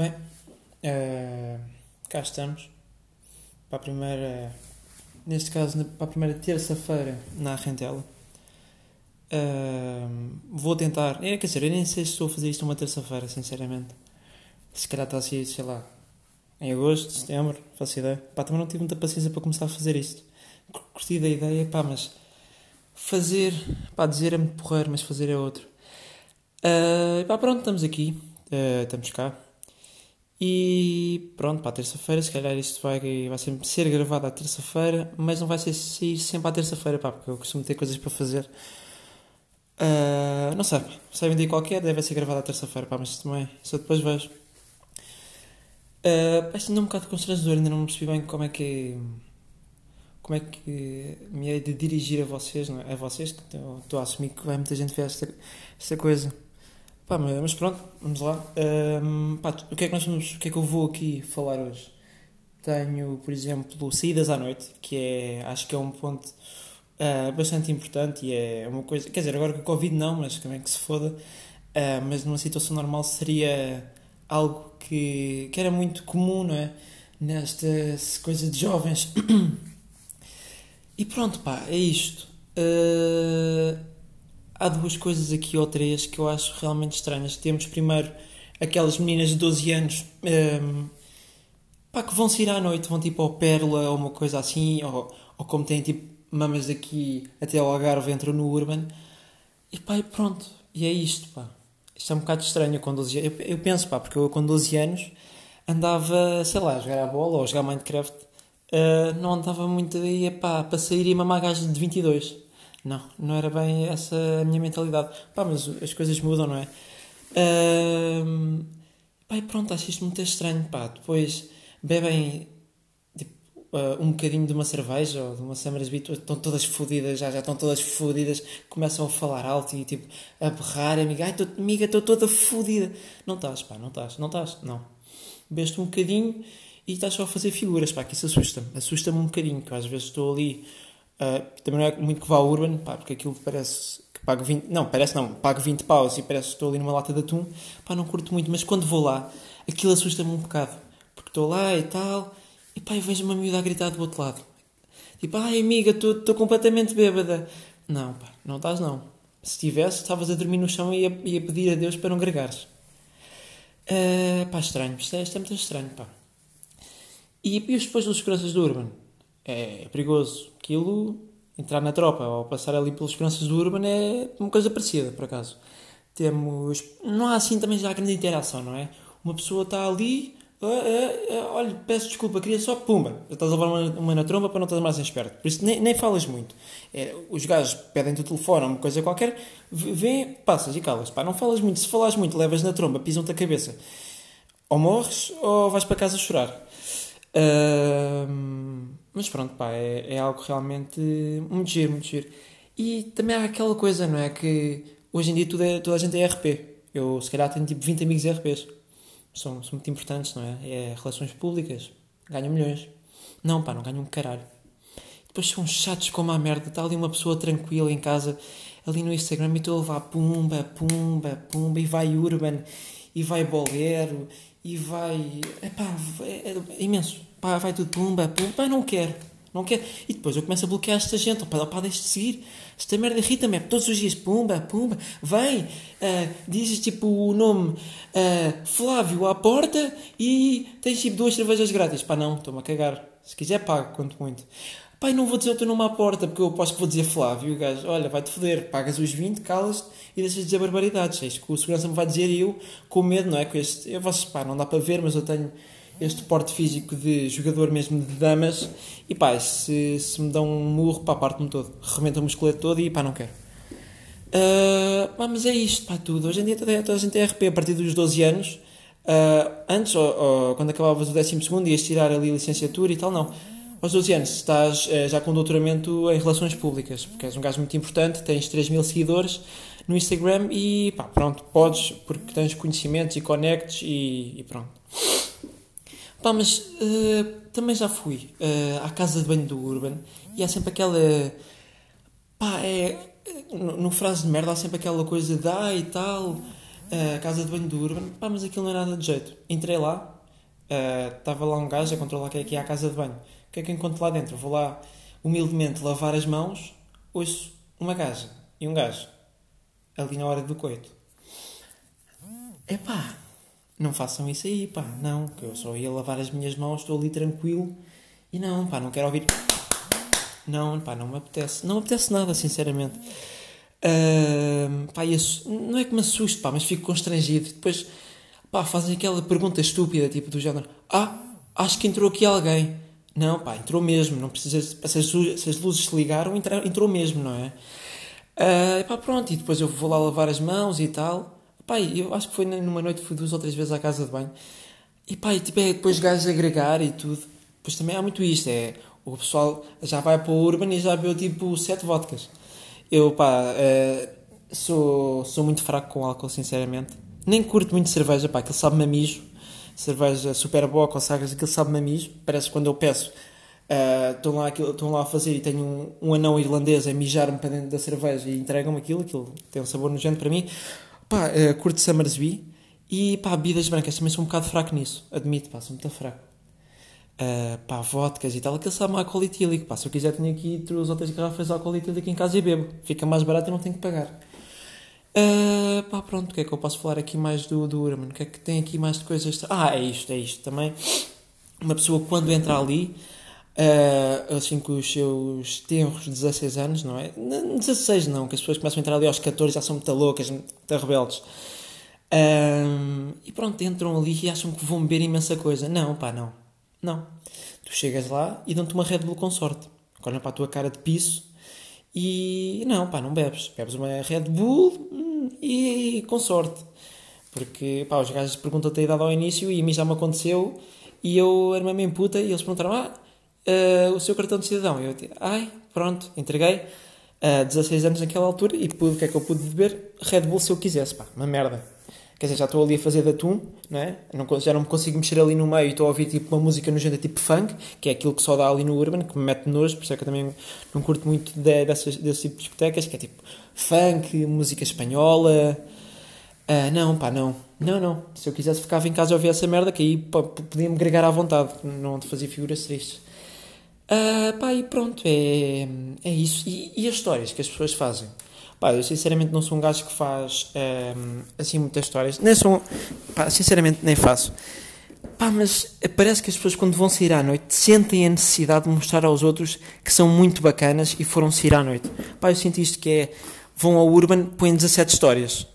Bem, uh, cá estamos para a primeira, neste caso, para a primeira terça-feira na Rentela. Uh, vou tentar, é, quer dizer, eu nem sei se estou a fazer isto uma terça-feira, sinceramente. Se calhar está a ser, sei lá, em agosto, setembro, faço ideia. Pá, também não tive muita paciência para começar a fazer isto. Curti da ideia, pá, mas fazer, pá, dizer é muito porreiro, mas fazer é outro. Uh, pá, pronto, estamos aqui, uh, estamos cá. E pronto, para a terça-feira, se calhar isto vai, vai sempre ser gravado à terça-feira, mas não vai ser sair sempre à terça-feira, pá, porque eu costumo ter coisas para fazer. Uh, não sei, sai um dia qualquer, deve ser gravado à terça-feira, pá, mas também, só depois vejo. Uh, Parece ainda um bocado constrangedor, ainda não percebi bem como é que como é que me é de dirigir a vocês, não é? A vocês, que estou a assumir que vai muita gente ver esta, esta coisa. Pá, mas pronto, vamos lá. Um, pá, o, que é que nós vamos, o que é que eu vou aqui falar hoje? Tenho, por exemplo, saídas à noite, que é, acho que é um ponto uh, bastante importante e é uma coisa, quer dizer, agora com o Covid não, mas também que se foda, uh, mas numa situação normal seria algo que, que era muito comum, não é? Nesta coisa de jovens. e pronto, pá, é isto. Uh, há duas coisas aqui ou três que eu acho realmente estranhas. Temos primeiro aquelas meninas de 12 anos um, ehm, pá, que vão sair à noite, vão tipo ao Pérola ou uma coisa assim, ou, ou como têm tipo mamas daqui até ao Algarve entram no Urban. E pá, e pronto. E é isto, pá. Isto é um bocado estranho com 12 anos. Eu, eu penso, pá, porque eu com 12 anos andava, sei lá, a jogar a bola ou a jogar Minecraft. Uh, não andava muito aí, pá, para sair e mamar gajos de 22. Não, não era bem essa a minha mentalidade. Pá, mas as coisas mudam, não é? Uh, pá, e pronto, acho isto muito estranho, pá. Depois bebem tipo, uh, um bocadinho de uma cerveja ou de uma Summersby, estão todas fodidas, já, já estão todas fodidas, começam a falar alto e tipo, a berrar, amiga, ai, tô, amiga, estou toda fodida. Não estás, pá, não estás, não estás, não. Bebeste um bocadinho e estás só a fazer figuras, pá, que isso assusta-me, assusta-me um bocadinho, que às vezes estou ali Uh, também não é muito que vá ao Urban, pá, porque aquilo parece que pago 20, não, parece não, pago 20 paus e parece que estou ali numa lata de atum, pá, não curto muito, mas quando vou lá, aquilo assusta-me um bocado, porque estou lá e tal, e pá, eu vejo uma miúda a gritar do outro lado, tipo, ai amiga, estou completamente bêbada, não, pá, não estás não, se tivesse, estavas a dormir no chão e ia, ia pedir a Deus para não gregares. Uh, pá, estranho, isto é, isto é muito estranho, pá. E, e depois dos seguranças do Urban? É perigoso. Aquilo, entrar na tropa ou passar ali pelas seguranças do Urban é uma coisa parecida, por acaso. Temos. Não há assim também já grande interação, não é? Uma pessoa está ali, ah, ah, ah, olha, peço desculpa, queria só pumba. Estás a levar uma, uma na tromba para não estar mais esperto. Por isso nem, nem falas muito. É, os gajos pedem-te o telefone ou uma coisa qualquer, vem, passas e calas. Pá, não falas muito. Se falas muito, levas na tromba, pisam-te a cabeça. Ou morres ou vais para casa chorar. Uh, mas pronto, pá, é, é algo realmente muito giro, muito giro. E também há aquela coisa, não é? Que hoje em dia tudo é, toda a gente é RP. Eu, se calhar, tenho tipo 20 amigos RPs. São, são muito importantes, não é? É relações públicas. Ganham milhões. Não, pá, não ganham um caralho. Depois são chatos como a merda. Está ali uma pessoa tranquila em casa, ali no Instagram, e estou a levar pumba, pumba, pumba, e vai urban, e vai bolero, e vai. Epá, é, é imenso. Pá, vai tudo pumba, pumba, não quero. Não quero. E depois eu começo a bloquear esta gente. Pá, pá deixa de seguir. Esta merda irrita-me. É todos os dias, pumba, pumba, vem, uh, dizes tipo o nome uh, Flávio à porta e tens tipo duas cervejas grátis. Pá, não, estou-me a cagar. Se quiser, pago, quanto muito. Pai, não vou dizer o teu nome à porta, porque eu aposto que vou dizer Flávio. Gajo, olha, vai-te foder, pagas os 20, calas e deixas de dizer barbaridades. É isto que o segurança me vai dizer eu, com medo, não é? Com este, eu, vocês, pá, não dá para ver, mas eu tenho este porte físico de jogador mesmo de damas. E pá, se, se me dão um murro, pá, parte-me todo. Rebenta o musculeto todo e pá, não quero. Uh, pá, mas é isto, pá, tudo. Hoje em dia toda, toda a gente é RP a partir dos 12 anos. Uh, antes, ou, ou, quando acabavas o 12 ias tirar ali a licenciatura e tal, não aos 12 anos estás eh, já com doutoramento em relações públicas, porque és um gajo muito importante, tens 3 mil seguidores no Instagram e pá, pronto, podes, porque tens conhecimentos e conectes e, e pronto. Pá, mas uh, também já fui uh, à casa de banho do Urban e há sempre aquela. Pá, é. No, no frase de merda há sempre aquela coisa de ah e tal. a casa de banho do Urban, pá, mas aquilo não é nada de jeito. Entrei lá, estava lá um gajo a controlar que é que é a casa de banho. O que é que encontro lá dentro? Vou lá humildemente lavar as mãos, ouço uma gaja e um gajo ali na hora do coito. Epá, não façam isso aí, pá, não, que eu só ia lavar as minhas mãos, estou ali tranquilo e não, pá, não quero ouvir. Não, pá, não me apetece. Não me apetece nada, sinceramente. Uh, pá, isso, não é que me assuste, pá, mas fico constrangido. Depois, pá, fazem aquela pergunta estúpida, tipo do género: Ah, acho que entrou aqui alguém. Não, pá, entrou mesmo. Não precisa, se as, se as luzes se ligaram, entrou mesmo, não é? Uh, pá, pronto, e depois eu vou lá lavar as mãos e tal. Pá, eu acho que foi numa noite, fui duas ou três vezes à casa de banho. E e, tipo, é depois gajos agregar e tudo. Depois também há muito isto, é o pessoal já vai para o Urban e já bebeu tipo sete vodkas. Eu, pá, uh, sou, sou muito fraco com álcool, sinceramente. Nem curto muito cerveja, pá, aquilo sabe-me a mijo. Cerveja super boa com sagras, aquilo sabe-me a mijo. Parece que quando eu peço, estão uh, lá, lá a fazer e tenho um, um anão irlandês a mijar-me para dentro da cerveja e entregam-me aquilo, aquilo tem um sabor nojento para mim. Pá, uh, curto Summersby e pá, bebidas brancas também sou um bocado fraco nisso, admito, pá, sou muito fraco uh, pá, vodkas e tal, aquele sabe álcool etílico. Pá, se eu quiser, tenho aqui duas outras garrafas de álcool etílico em casa e bebo. Fica mais barato e não tenho que pagar. Uh, pá, pronto, o que é que eu posso falar aqui mais do, do Urman? O que é que tem aqui mais de coisas? Ah, é isto, é isto também. Uma pessoa quando entra ali, uh, assim com os seus tenros 16 anos, não é? 16 não, que as pessoas começam a entrar ali aos 14 já são muito loucas, muito rebeldes. Uh, e pronto, entram ali e acham que vão beber imensa coisa. Não, pá, não. Não. Tu chegas lá e dão-te uma Red Bull com sorte. Olham para a tua cara de piso e não, pá, não bebes. Bebes uma Red Bull hum, e, com sorte. Porque, pá, os gajos perguntam-te a idade ao início e a mim já me aconteceu e eu era uma puta e eles perguntaram, ah, uh, o seu cartão de cidadão. E eu disse, ai, pronto, entreguei. Uh, 16 anos naquela altura e pude, o que é que eu pude beber? Red Bull se eu quisesse, pá, uma merda quer dizer, já estou ali a fazer de atum, não é? Não, já não me consigo mexer ali no meio e estou a ouvir tipo uma música nojenta tipo funk, que é aquilo que só dá ali no Urban, que me mete nojo, por isso é que eu também não curto muito de, dessas, desse tipo de discotecas, que é tipo funk, música espanhola. Uh, não, pá, não. Não, não. Se eu quisesse ficava em casa a ouvir essa merda, que aí podia-me gregar à vontade, não de fazer figuras tristes. Uh, pá, e pronto, é, é isso. E, e as histórias que as pessoas fazem? Pá, eu sinceramente não sou um gajo que faz um, assim muitas histórias. Nem sou. Pá, sinceramente nem faço. Pá, mas parece que as pessoas quando vão sair à noite sentem a necessidade de mostrar aos outros que são muito bacanas e foram sair à noite. Pá, eu sinto isto que é. Vão ao Urban, põem 17 histórias.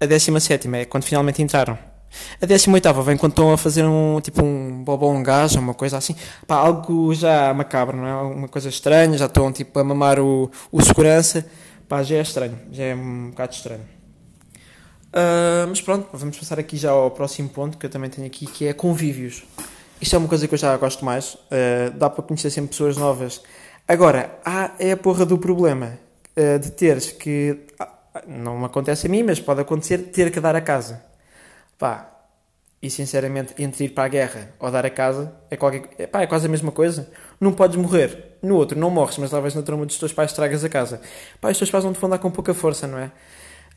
A 17 é quando finalmente entraram. A 18 vem quando estão a fazer um tipo um bobão gajo, uma coisa assim. Pá, algo já macabro, não é? Uma coisa estranha, já estão tipo a mamar o, o segurança. Pá, já é estranho, já é um bocado estranho. Uh, mas pronto, vamos passar aqui já ao próximo ponto que eu também tenho aqui, que é convívios. Isto é uma coisa que eu já gosto mais, uh, dá para conhecer sempre pessoas novas. Agora, há, é a porra do problema uh, de teres que. não acontece a mim, mas pode acontecer ter que dar a casa. Pá, e sinceramente, entre ir para a guerra ou dar a casa, é, qualquer, é, pá, é quase a mesma coisa. Não podes morrer. No outro, não morres, mas talvez na trama dos teus pais estragas a casa. Pá, os teus pais vão te vão dar com pouca força, não é?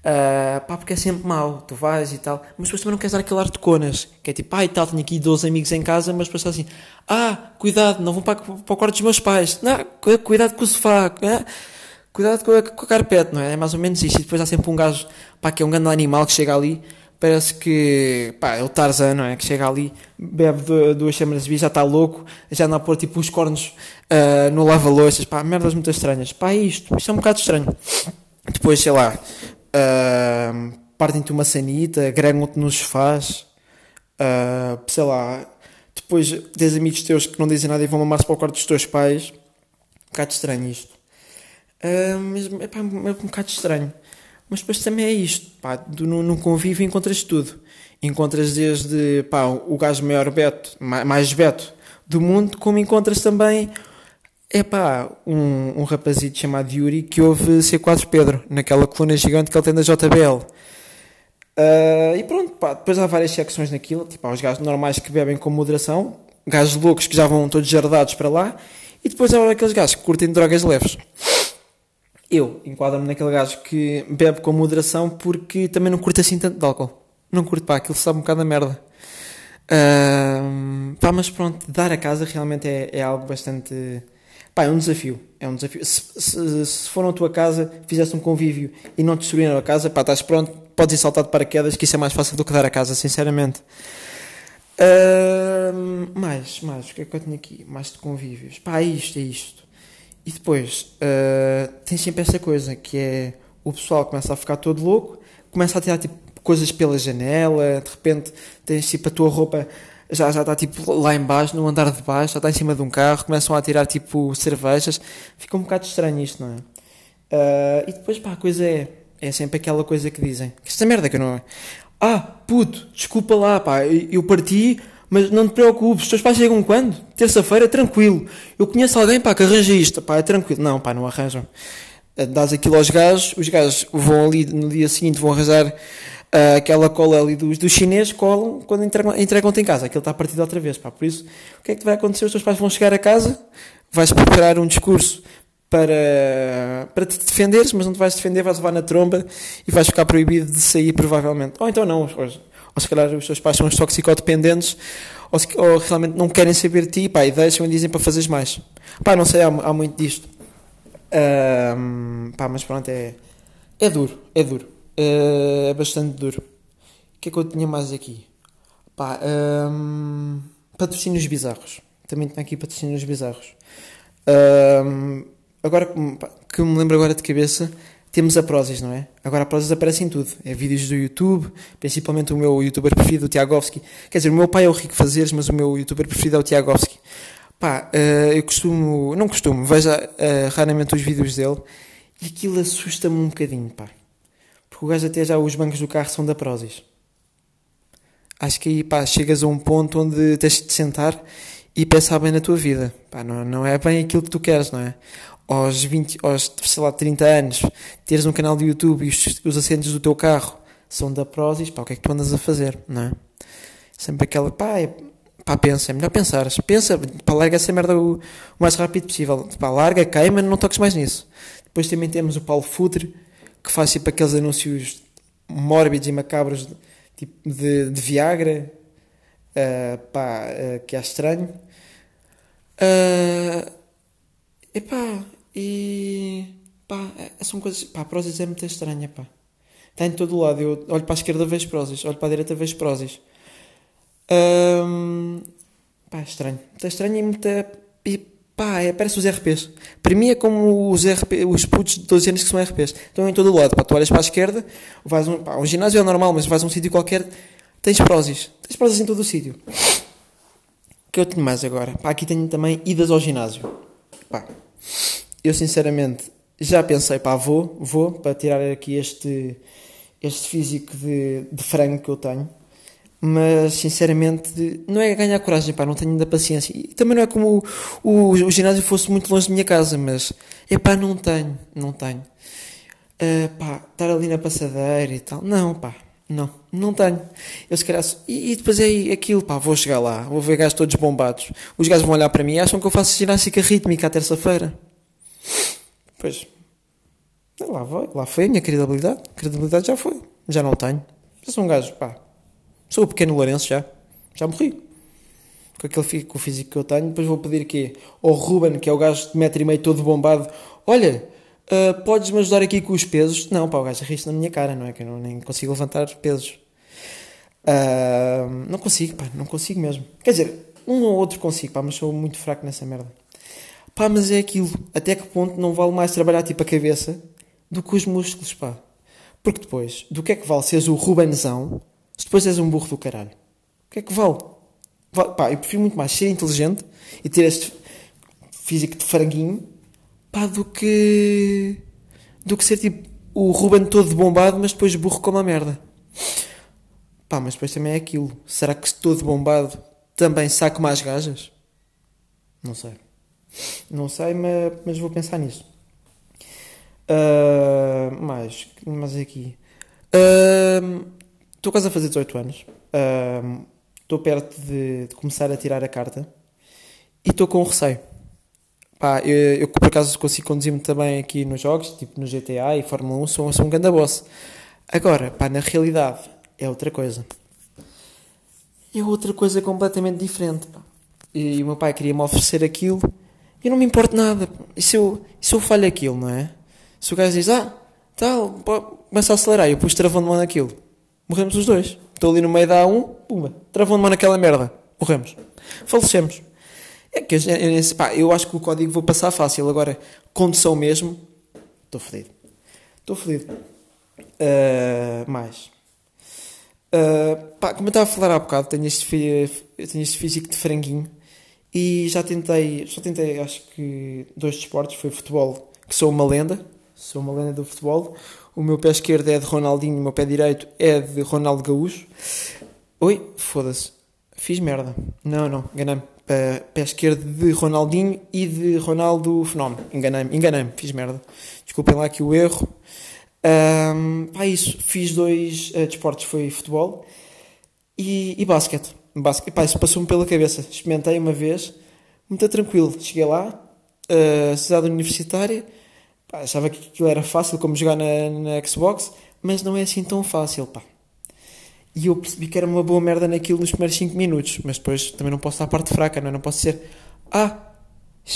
Uh, pá, porque é sempre mau, tu vais e tal, mas depois também não queres dar aquele ar de conas, que é tipo, ah e tal, tenho aqui 12 amigos em casa, mas depois estás assim, ah, cuidado, não vão para, para o quarto dos meus pais, não, cuidado com o sofá, é? cuidado com com a carpete, não é? É mais ou menos isto, e depois há sempre um gajo, pá, que é um grande animal que chega ali, parece que pá, é o Tarzan, não é? Que chega ali, bebe duas chamas de já está louco, já anda a pôr tipo os cornos uh, no lava-louças, pá, merdas muito estranhas. Pá, é isto, isto é um bocado estranho. Depois, sei lá, uh, partem-te uma sanita, agregam-te nos sofás, uh, sei lá, depois tens amigos teus que não dizem nada e vão mamar-se para o quarto dos teus pais. Um bocado estranho isto. Uh, mas é, pá, é um bocado estranho. Mas depois também é isto, pá, no, no convívio encontras tudo. Encontras desde pá, o gajo maior beto, mais beto do mundo, como encontras também é pá, um, um rapazito chamado Yuri que ouve C4 Pedro, naquela coluna gigante que ele tem da JBL. Uh, ah, e pronto, pá, depois há várias secções naquilo, tipo, há os gajos normais que bebem com moderação, gajos loucos que já vão todos jardados para lá, e depois há aqueles gajos que curtem drogas leves eu enquadro-me naquele gajo que bebe com moderação porque também não curto assim tanto de álcool. Não curto, pá, aquilo sabe um bocado da merda. Uh, pá, mas pronto, dar a casa realmente é, é algo bastante. Pá, é um desafio. É um desafio. Se, se, se for na tua casa, fizeste um convívio e não destruíram a casa, pá, estás pronto, podes ir saltar de paraquedas, que isso é mais fácil do que dar a casa, sinceramente. Uh, mais, mais, o que é que eu tenho aqui? Mais de convívios. Pá, é isto, é isto. E depois, uh, tem sempre essa coisa que é o pessoal começa a ficar todo louco, começa a tirar tipo coisas pela janela, de repente tens tipo a tua roupa já, já está tipo lá embaixo, no andar de baixo, já está em cima de um carro, começam a tirar tipo cervejas, fica um bocado estranho isto, não é? Uh, e depois pá, a coisa é, é sempre aquela coisa que dizem, que esta merda que não é. Ah, puto, desculpa lá, pá, eu parti, mas não te preocupes, os teus pais chegam quando? Terça-feira, tranquilo. Eu conheço alguém, pá, que arranja isto, pá, é tranquilo. Não, pá, não arranjam. Dás aquilo aos gajos, os gajos vão ali no dia seguinte, vão arranjar Uh, aquela cola ali dos, dos chineses colam quando entregam, entregam-te em casa. Aquilo está partido outra vez. Pá. Por isso, o que é que vai acontecer? Os teus pais vão chegar a casa, vais preparar um discurso para, para te defenderes, mas não te vais defender, vais levar na tromba e vais ficar proibido de sair, provavelmente. Ou então não, ou, ou se calhar os teus pais são os toxicodependentes, ou, se, ou realmente não querem saber de ti, pá, e deixam e dizem para fazeres mais. Pá, não sei, há, há muito disto. Uh, pá, mas pronto, é, é duro, é duro. Uh, é bastante duro. O que é que eu tinha mais aqui? Pá, um, patrocínios bizarros. Também tinha aqui patrocínios bizarros. Um, agora pá, que me lembro agora de cabeça, temos a Prozis, não é? Agora a Prozis aparece em tudo. É vídeos do YouTube, principalmente o meu youtuber preferido, o Tiagovski. Quer dizer, o meu pai é o Rico Fazeres, mas o meu youtuber preferido é o Tiagovski. Pá, uh, eu costumo, não costumo, vejo uh, raramente os vídeos dele e aquilo assusta-me um bocadinho, pá. Porque o gajo até já os bancos do carro são da Prozis. Acho que aí pá, chegas a um ponto onde tens de te sentar e pensar bem na tua vida. Pá, não, não é bem aquilo que tu queres, não é? Aos 20, aos, sei lá, 30 anos, teres um canal de YouTube e os, os assentos do teu carro são da Prozis, pá, o que é que tu andas a fazer, não é? Sempre aquela, pá, é, pá, pensa, é melhor pensar. Pensa, pá, larga essa merda o, o mais rápido possível. Pá, larga, queima, não toques mais nisso. Depois também temos o Paulo Futre, que faz tipo aqueles anúncios mórbidos e macabros tipo de, de Viagra, uh, pá, uh, que é estranho. Uh, epá, e pá, são coisas, pá, a Prozis é muito estranha, pá. Está em todo lado, eu olho para a esquerda vejo Prozis, olho para a direita vejo Prozis. Um, pá, é estranho. Está estranho e muita... E, Pá, é, parece os RPs. Para mim é como os, RP, os putos de 12 anos que são RPs. Estão em todo lado. Pá, tu olhas para a esquerda, vais um, pá, um ginásio é normal, mas vais a um sítio qualquer, tens prósis. Tens prósis em todo o sítio. O que eu tenho mais agora? Pá, aqui tenho também idas ao ginásio. Pá, eu sinceramente já pensei, pá, vou, vou, para tirar aqui este, este físico de, de frango que eu tenho mas sinceramente não é ganhar coragem, pá, não tenho ainda paciência. E também não é como o, o, o ginásio fosse muito longe da minha casa, mas é pá, não tenho, não tenho. Uh, pá, estar ali na passadeira e tal, não, pá, não, não tenho. Eu se calhar, e, e depois é aquilo, pá, vou chegar lá, vou ver gajos todos bombados. Os gajos vão olhar para mim e acham que eu faço ginástica rítmica à terça-feira. Pois, lá foi, lá foi a minha credibilidade. Credibilidade já foi, já não tenho. Já sou um gajo, pá Sou o pequeno Lourenço já. Já morri. Com aquele com o físico que eu tenho. Depois vou pedir aqui ao Ruben, que é o gajo de metro e meio todo bombado. Olha, uh, podes-me ajudar aqui com os pesos? Não, pá, o gajo ri na minha cara, não é? Que eu não, nem consigo levantar pesos. Uh, não consigo, pá, não consigo mesmo. Quer dizer, um ou outro consigo, pá, mas sou muito fraco nessa merda. Pá, mas é aquilo. Até que ponto não vale mais trabalhar tipo a cabeça do que os músculos, pá. Porque depois, do que é que vale seres o Rubenzão se depois és um burro do caralho, o que é que vale? vale pá, eu prefiro muito mais ser inteligente e ter este físico de franguinho pá, do que do que ser tipo o Ruben todo bombado, mas depois burro como a merda. Pá, mas depois também é aquilo. Será que todo bombado também saco mais gajas? Não sei. Não sei, mas, mas vou pensar nisso. Uh, mais, mais aqui. Uh, Estou quase a fazer 18 anos. Estou uh, perto de, de, começar a tirar a carta. E estou com receio. Pá, eu, eu, por acaso consigo conduzir-me também aqui nos jogos, tipo no GTA e Fórmula 1, sou, sou um grande boss. Agora, pá, na realidade, é outra coisa. É outra coisa completamente diferente, pá. E o meu pai queria-me oferecer aquilo e não me importa nada. E se eu, se eu falho aquilo, não é? Se o gajo diz, ah, tal, começa a acelerar e eu pus travão de mão naquilo. Morremos os dois. Estou ali no meio da A1, pumba, travão de mão naquela merda. Morremos. Falecemos. É que eu, pá, eu acho que o código vou passar fácil. Agora, condução mesmo, estou fodido. Estou fodido. Uh, mais. Uh, pá, como eu estava a falar há bocado, tenho este, tenho este físico de franguinho e já tentei, só tentei acho que dois desportos, foi futebol, que sou uma lenda, sou uma lenda do futebol. O meu pé esquerdo é de Ronaldinho, o meu pé direito é de Ronaldo Gaúcho. Oi, foda-se, fiz merda. Não, não, enganei-me. Pé, pé esquerdo de Ronaldinho e de Ronaldo Fenómeno. Enganei-me, enganei-me, fiz merda. Desculpem lá aqui o erro. Um, pá, isso, fiz dois uh, desportos, foi futebol e, e basquete. Basquete. Pá, isso passou-me pela cabeça. Experimentei uma vez, muito tranquilo. Cheguei lá, uh, cidade universitária, pá, achava que aquilo era fácil como jogar na, na Xbox, mas não é assim tão fácil, pá. E eu percebi que era uma boa merda naquilo nos primeiros 5 minutos, mas depois também não posso dar a parte fraca, não, é? não posso ser, ah,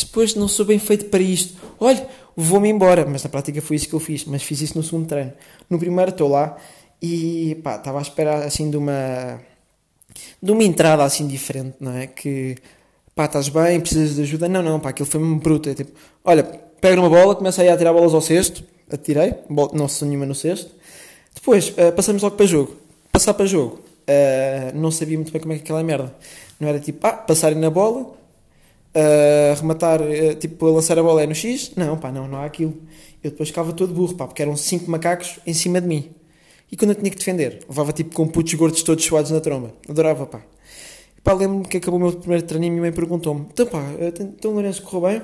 depois não sou bem feito para isto. Olha, vou-me embora. Mas na prática foi isso que eu fiz. Mas fiz isso no segundo treino. No primeiro estou lá e pá, estava à espera assim de uma de uma entrada assim diferente, não é? Que pá, estás bem, precisas de ajuda. Não, não, pá, aquilo foi-me bruto. É tipo, olha, pega uma bola, começa aí a tirar bolas ao cesto. Atirei, não se nenhuma no cesto. Depois uh, passamos logo para jogo. Passar para jogo. Uh, não sabia muito bem como é que aquela merda. Não era tipo, ah, passarem na bola, uh, rematar, uh, tipo, lançar a bola é no X. Não, pá, não, não há aquilo. Eu depois ficava todo burro, pá, porque eram cinco macacos em cima de mim. E quando eu tinha que defender, levava tipo com putos gordos todos suados na tromba. Adorava, pá. E pá, lembro-me que acabou o meu primeiro treino e minha mãe perguntou-me: Então, pá, eh, então Lourenço correu bem?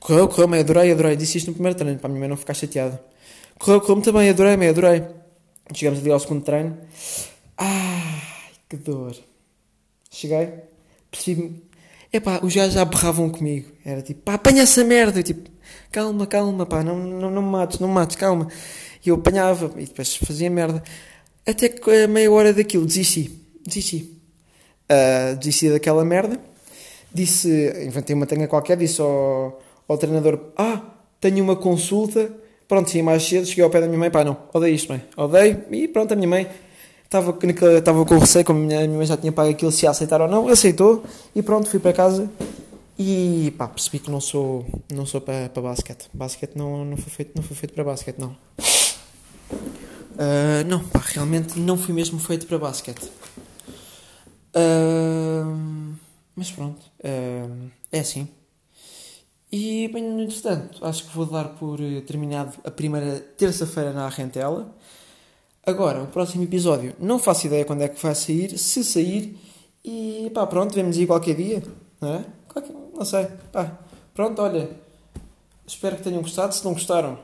Correu, correu, mãe, adorei, adorei. Disse isto no primeiro treino, para a minha mãe não ficar chateada. Correu, correu muito bem, adorei, mãe, adorei. Chegamos ali ao segundo treino. Ai, que dor. Cheguei, percebi-me Epá, os gajos já berravam comigo. Era tipo, pá, apanha essa merda. Eu tipo, calma, calma, pá, não, não, não me mates, não me mates, calma. E eu apanhava e depois fazia merda. Até que a meia hora daquilo desisti. Desisti. Uh, desisti daquela merda. Disse, inventei uma tanga qualquer, disse ao, ao treinador: Ah, tenho uma consulta. Pronto, sim, mais cedo. Cheguei ao pé da minha mãe, pá, não, odeio isto, mãe. Odeio. E pronto, a minha mãe Estava, estava com receio, como a minha, minha mãe já tinha pago aquilo, se ia aceitar ou não. Aceitou e pronto, fui para casa e pá, percebi que não sou, não sou para, para basquete. Basquete não, não, foi feito, não foi feito para basquete, não. Uh, não, pá, realmente não fui mesmo feito para basquete. Uh, mas pronto, uh, é assim. E, bem, no entretanto, acho que vou dar por terminado a primeira terça-feira na Rentela. Agora, o próximo episódio, não faço ideia quando é que vai sair, se sair, e pá, pronto, vemos aí qualquer dia, não é? Qualquer, não sei, pá, pronto, olha, espero que tenham gostado, se não gostaram,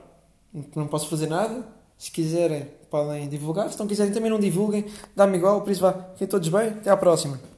não posso fazer nada, se quiserem podem divulgar, se não quiserem também não divulguem, dá-me igual, por isso vá, fiquem todos bem, até à próxima.